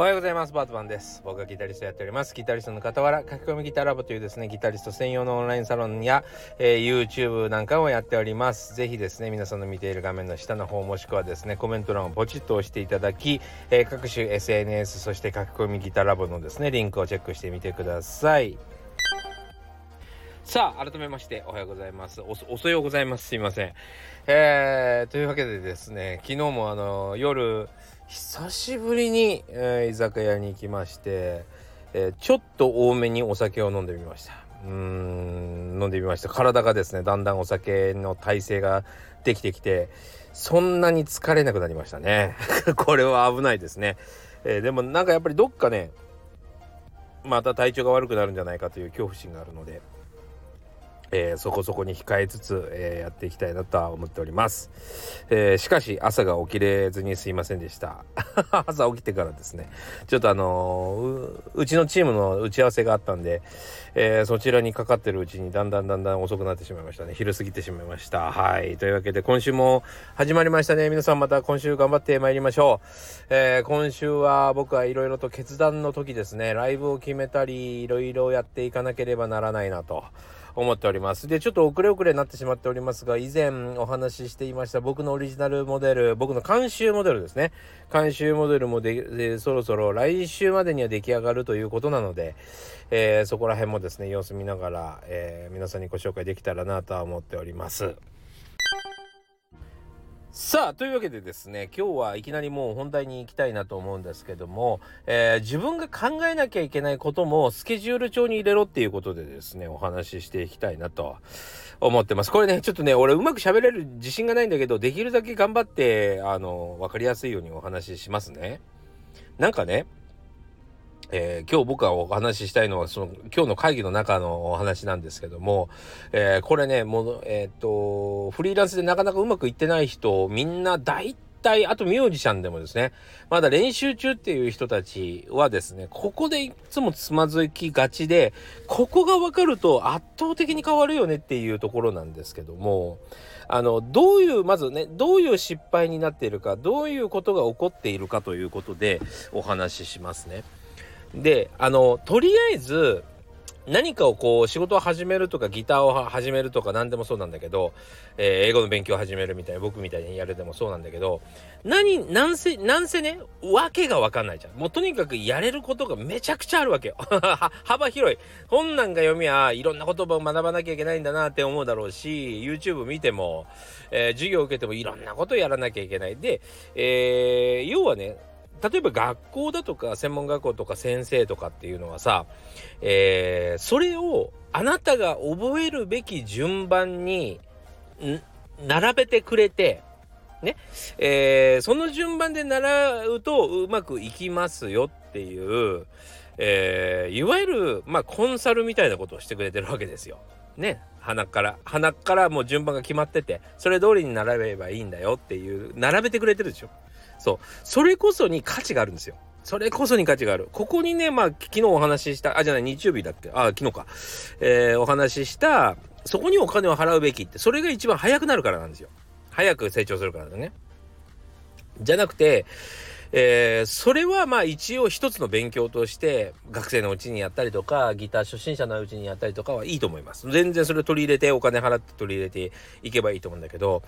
おはようございます。バートマンです。僕がギタリストやっております。ギタリストの傍ら、書き込みギターラボというですね、ギタリスト専用のオンラインサロンや、えー、YouTube なんかをやっております。ぜひですね、皆さんの見ている画面の下の方もしくはですね、コメント欄をポチッと押していただき、えー、各種 SNS、そして書き込みギターラボのですね、リンクをチェックしてみてください。さあ、改めましておはようございます。お、おそようございます。すいません。えー、というわけでですね、昨日もあの、夜、久しぶりに、えー、居酒屋に行きまして、えー、ちょっと多めにお酒を飲んでみました。うーん飲んでみました。体がですねだんだんお酒の耐性ができてきてそんなに疲れなくなりましたね。これは危ないですね、えー、でもなんかやっぱりどっかねまた体調が悪くなるんじゃないかという恐怖心があるので。えー、そこそこに控えつつ、えー、やっていきたいなとは思っております、えー、しかし朝が起きれずにすいませんでした。朝起きてからですね。ちょっとあのうちのチームの打ち合わせがあったんで、えそちらにかかってるうちにだんだんだんだん遅くなってしまいましたね。昼過ぎてしまいました。はい。というわけで今週も始まりましたね。皆さんまた今週頑張ってまいりましょう、え今週は僕はいろいろと決断の時ですね。ライブを決めたりいろいろやっていかなければならないなと。思っております。で、ちょっと遅れ遅れになってしまっておりますが、以前お話ししていました僕のオリジナルモデル、僕の監修モデルですね。監修モデルもで、そろそろ来週までには出来上がるということなので、えー、そこら辺もですね、様子見ながら、えー、皆さんにご紹介できたらなとは思っております。さあというわけでですね今日はいきなりもう本題に行きたいなと思うんですけども、えー、自分が考えなきゃいけないこともスケジュール帳に入れろっていうことでですねお話ししていきたいなと思ってます。これねちょっとね俺うまく喋れる自信がないんだけどできるだけ頑張ってあの分かりやすいようにお話ししますね。なんかねえー、今日僕がお話ししたいのはその今日の会議の中のお話なんですけども、えー、これねもうえー、っとフリーランスでなかなかうまくいってない人みんな大体あとミュージシャンでもですねまだ練習中っていう人たちはですねここでいつもつまずきがちでここが分かると圧倒的に変わるよねっていうところなんですけどもあのどういうまずねどういう失敗になっているかどういうことが起こっているかということでお話ししますね。で、あの、とりあえず、何かをこう仕事を始めるとかギターを始めるとか何でもそうなんだけど、えー、英語の勉強を始めるみたいな僕みたいにやるでもそうなんだけど何なんせなんせねわけがわかんないじゃん。もうとにかくやれることがめちゃくちゃあるわけよ。幅広い。本なんか読みはいろんな言葉を学ばなきゃいけないんだなって思うだろうし YouTube 見ても、えー、授業を受けてもいろんなことやらなきゃいけない。で、えー、要はね例えば学校だとか専門学校とか先生とかっていうのはさ、えー、それをあなたが覚えるべき順番に並べてくれて、ね、えー、その順番で習うとうまくいきますよっていう、えー、いわゆる、まあ、コンサルみたいなことをしてくれてるわけですよ。ね、鼻から鼻からもう順番が決まっててそれ通りに並べればいいんだよっていう並べてくれてるでしょ。そう。それこそに価値があるんですよ。それこそに価値がある。ここにね、まあ、昨日お話しした、あ、じゃない、日曜日だっけ？あ、昨日か。えー、お話しした、そこにお金を払うべきって、それが一番早くなるからなんですよ。早く成長するからだね。じゃなくて、えー、それはまあ一応一つの勉強として学生のうちにやったりとかギター初心者のうちにやったりとかはいいと思います。全然それを取り入れてお金払って取り入れていけばいいと思うんだけど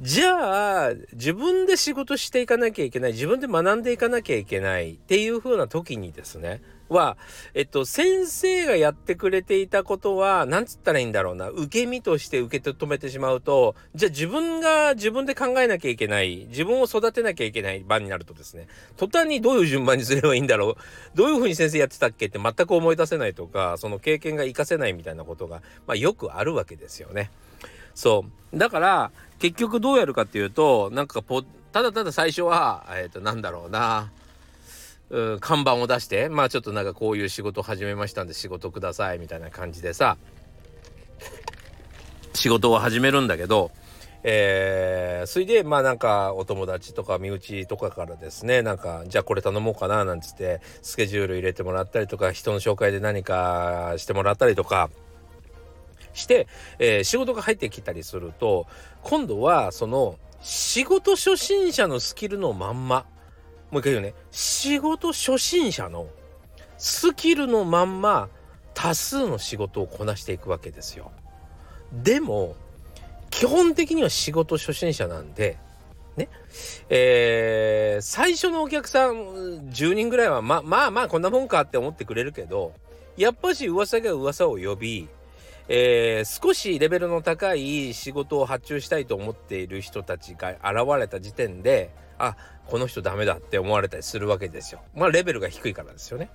じゃあ自分で仕事していかなきゃいけない自分で学んでいかなきゃいけないっていう風な時にですねはえっと先生がやってくれていたことは何つったらいいんだろうな受け身として受け止めてしまうとじゃあ自分が自分で考えなきゃいけない自分を育てなきゃいけない場になるとですね途端にどういう順番にすればいいんだろうどういう風に先生やってたっけって全く思い出せないとかその経験が活かせないみたいなことが、まあ、よくあるわけですよね。そう。だから結局どうやるかっていうとなんかポただただ最初はえっ、ー、となんだろうな。うん看板を出してまあちょっとなんかこういう仕事始めましたんで仕事くださいみたいな感じでさ仕事を始めるんだけどえー、それでまあなんかお友達とか身内とかからですねなんかじゃあこれ頼もうかななんつってスケジュール入れてもらったりとか人の紹介で何かしてもらったりとかして、えー、仕事が入ってきたりすると今度はその仕事初心者のスキルのまんまもう一回言うね仕事初心者のスキルのまんま多数の仕事をこなしていくわけですよ。でも基本的には仕事初心者なんでねえー、最初のお客さん10人ぐらいはままあまあこんなもんかって思ってくれるけどやっぱし噂が噂を呼び、えー、少しレベルの高い仕事を発注したいと思っている人たちが現れた時点であこの人ダメだって思われたりするわけですよ。まあレベルが低いからですよね。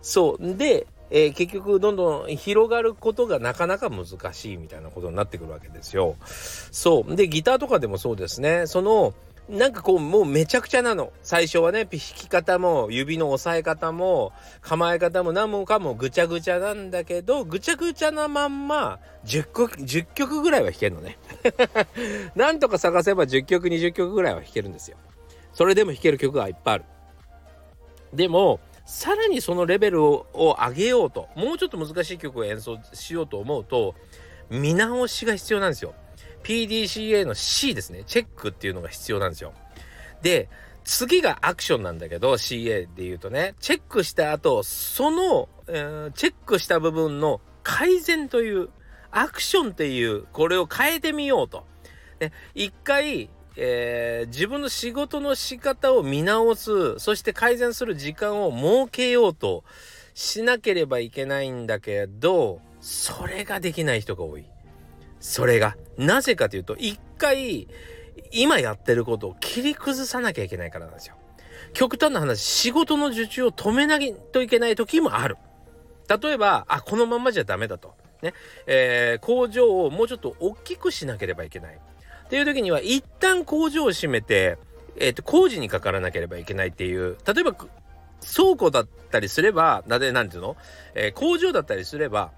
そうで、えー、結局どんどん広がることがなかなか難しいみたいなことになってくるわけですよ。そうでギターとかでもそうですねそのなんかこうもうめちゃくちゃなの。最初はね弾き方も指の押さえ方も構え方も何もかもぐちゃぐちゃなんだけどぐちゃぐちゃなまんま10曲 ,10 曲ぐらいは弾けるのね。なんとか探せば10曲20曲ぐらいは弾けるんですよ。それでも弾ける曲がいっぱいある。でもさらにそのレベルを上げようともうちょっと難しい曲を演奏しようと思うと見直しが必要なんですよ。PDCA の C ですねチェックっていうのが必要なんですよ。で次がアクションなんだけど CA で言うとねチェックした後その、えー、チェックした部分の改善というアクションっていうこれを変えてみようと。ね一回えー、自分の仕事の仕方を見直すそして改善する時間を設けようとしなければいけないんだけどそれができない人が多い。それがなぜかというと一回今やってることを切り崩さなきゃいけないからなんですよ。極端な話仕事の受注を止めないといけない時もある。例えばあこのままじゃダメだと。ねえー、工場をもうちょっと大きくしなければいけない。っていう時には一旦工場を閉めて、えっ、ー、と工事にかからなければいけないっていう例えば倉庫だったりすればなでなんていうの、えー、工場だったりすれば、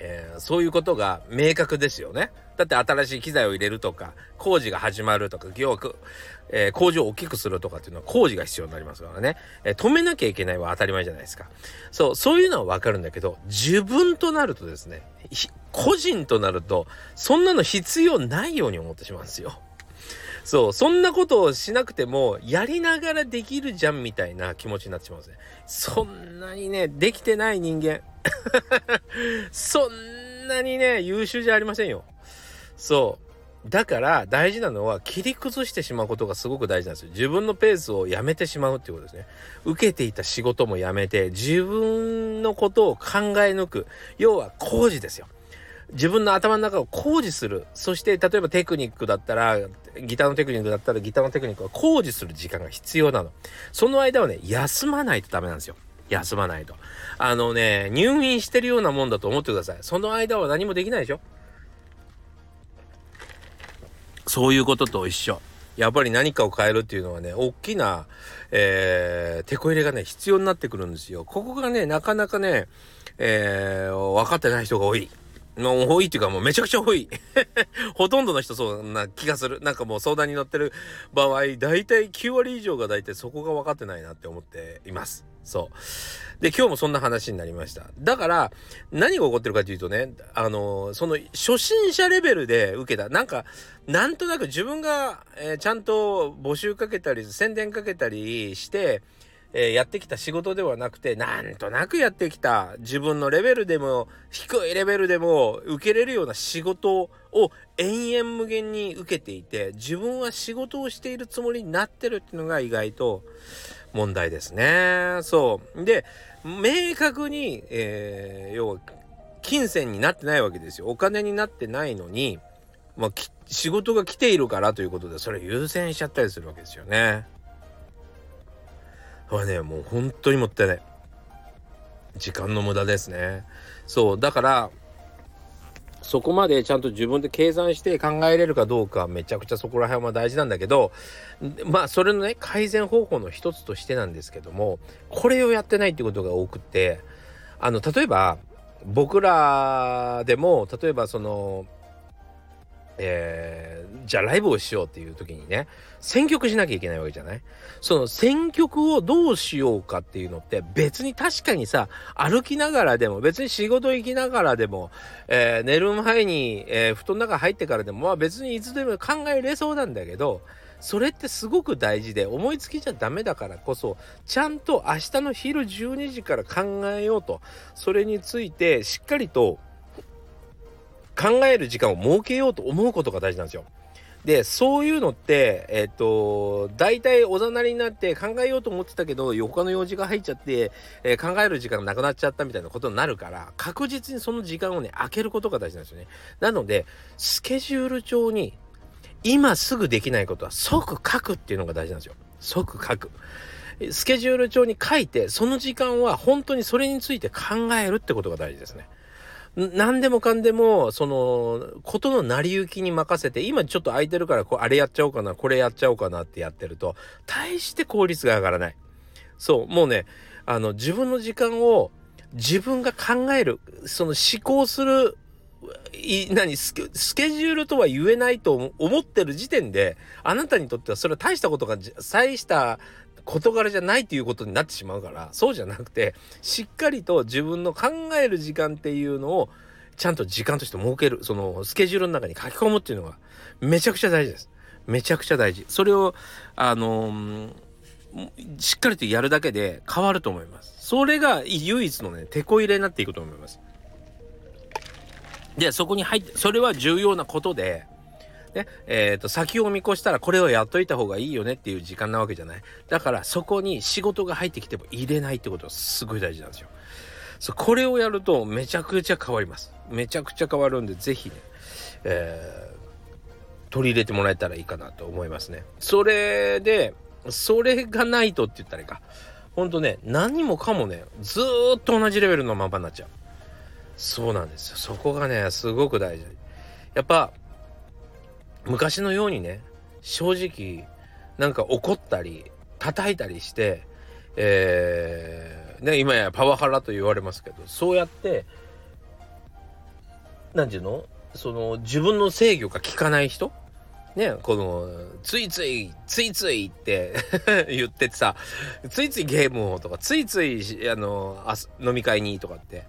えー、そういうことが明確ですよね。だって新しい機材を入れるとか工事が始まるとか要は、えー、工場を大きくするとかっていうのは工事が必要になりますからね、えー、止めなきゃいけないは当たり前じゃないですかそうそういうのはわかるんだけど自分となるとですね個人となるとそんなの必要ないように思ってしまうんですよ。そう、そんなことをしなくても、やりながらできるじゃんみたいな気持ちになってしまうんですね。そんなにね、できてない人間。そんなにね、優秀じゃありませんよ。そう。だから大事なのは切り崩してしまうことがすごく大事なんですよ。自分のペースをやめてしまうっていうことですね。受けていた仕事もやめて自分のことを考え抜く。要は工事ですよ。自分の頭の中を工事するそして例えばテクニックだったらギターのテクニックだったらギターのテクニックは工事する時間が必要なのその間はね休まないとダメなんですよ休まないと。あのね入院してるようなもんだと思ってください。その間は何もできないでしょ。そういうことと一緒。やっぱり何かを変えるっていうのはね大きな、えー、手こ入れがね必要になってくるんですよ。ここがねなかなかね、えー、分かってない人が多い。の多いっていうかもうめちゃくちゃ多い。ほとんどの人そうな気がする。なんかもう相談に乗ってる場合、大体9割以上が大体そこが分かってないなって思っています。そう。で、今日もそんな話になりました。だから、何が起こってるかというとね、あの、その初心者レベルで受けた、なんか、なんとなく自分が、えー、ちゃんと募集かけたり、宣伝かけたりして、えー、やってきた仕事ではなくてなんとなくやってきた自分のレベルでも低いレベルでも受けれるような仕事を延々無限に受けていて自分は仕事をしているつもりになってるっていうのが意外と問題ですね。そうで明確に、えー、要は金銭になってないわけですよ。お金になってないのに、まあ、仕事が来ているからということでそれ優先しちゃったりするわけですよね。はねもう本当にもったいない。時間の無駄ですね。そうだからそこまでちゃんと自分で計算して考えれるかどうかめちゃくちゃそこら辺は大事なんだけどまあそれのね改善方法の一つとしてなんですけどもこれをやってないってことが多くってあの例えば僕らでも例えばそのえー、じゃあライブをしようっていう時にね選曲しなきゃいけないわけじゃない？その選曲をどうしようかっていうのって別に確かにさ歩きながらでも別に仕事行きながらでも、えー、寝る前に、えー、布団の中入ってからでもまあ別にいつでも考えれそうなんだけどそれってすごく大事で思いつきじゃダメだからこそちゃんと明日の昼12時から考えようと。それについてしっかりと考える時間を設けようと思うことが大事なんですよ。でそういうのってえっ、と大体おざなりになって考えようと思ってたけど他の用事が入っちゃって、えー、考える時間がなくなっちゃったみたいなことになるから確実にその時間をね空けることが大事なんですよね。なのでスケジュール帳に今すぐできないことは即書くっていうのが大事なんですよ。即書く。スケジュール帳に書いてその時間は本当にそれについて考えるってことが大事ですね。何でもかんでも、その、ことの成り行きに任せて、今ちょっと空いてるから、こう、あれやっちゃおうかな、これやっちゃおうかなってやってると、大して効率が上がらない。そう、もうね、あの、自分の時間を、自分が考える、その思考する、い何スケスケジュールとは言えないと思ってる時点で、あなたにとってはそれは大したことが、大した事柄じゃないということになってしまうからそうじゃなくてしっかりと自分の考える時間っていうのをちゃんと時間として設けるそのスケジュールの中に書き込むっていうのがめちゃくちゃ大事です。めちゃくちゃ大事。それをあのー、しっかりとやるだけで変わると思います。それが唯一のね、手こ入れになっていくと思います。で、そこに入って、それは重要なことで、ね、えっ、ー、と、先を見越したらこれをやっといた方がいいよねっていう時間なわけじゃない。だからそこに仕事が入ってきても入れないってことはすごい大事なんですよ。そう、これをやるとめちゃくちゃ変わります。めちゃくちゃ変わるんで、ぜひね、えー、取り入れてもらえたらいいかなと思いますね。それで、それがないとって言ったらいいか。ほんとね、何もかもね、ずっと同じレベルのままになっちゃう。そうなんですよ。そこがね、すごく大事。やっぱ、昔のようにね正直なんか怒ったり叩いたりしてえー、ね今やパワハラと言われますけどそうやって何て言うの？その自分の制御が効かない人ね、この、ついつい、ついついって 言っててさ、ついついゲームをとか、ついつい、あの、あ飲み会にとかって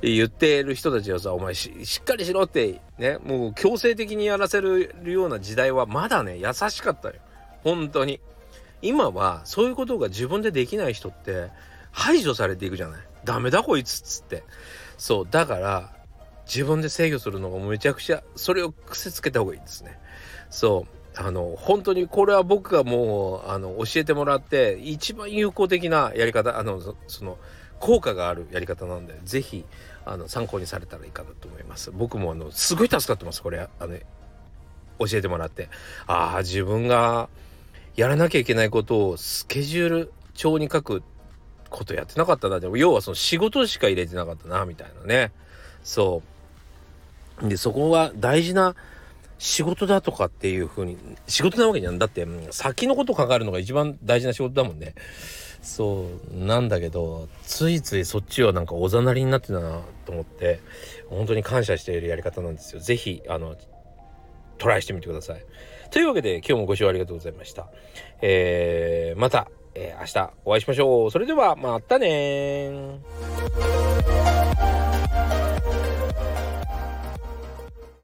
言ってる人たちはさ、お前しっかりしろって、ね、もう強制的にやらせるような時代はまだね、優しかったよ。本当に。今は、そういうことが自分でできない人って、排除されていくじゃない。ダメだこいつっつって。そう、だから、自分で制御するのがめちゃくちゃ、それを癖つけた方がいいですね。そう。あの本当にこれは僕がもうあの教えてもらって一番有効的なやり方あのその効果があるやり方なんで是非あの参考にされたらいいかなと思います。僕もあのすごい助かってますこれ。あの教えてもらって。ああ自分がやらなきゃいけないことをスケジュール帳に書くことやってなかったな。でも要はその仕事しか入れてなかったなみたいなね。そう。でそこは大事な仕事だとかっていう風に仕事なわけじゃん。だって先のこと考えるのが一番大事な仕事だもんね。そうなんだけどついついそっちはなんかおざなりになってたなと思って本当に感謝しているやり方なんですよ。是非あのトライしてみてください。というわけで今日もご視聴ありがとうございました。えー、また、えー、明日お会いしましょう。それではまたね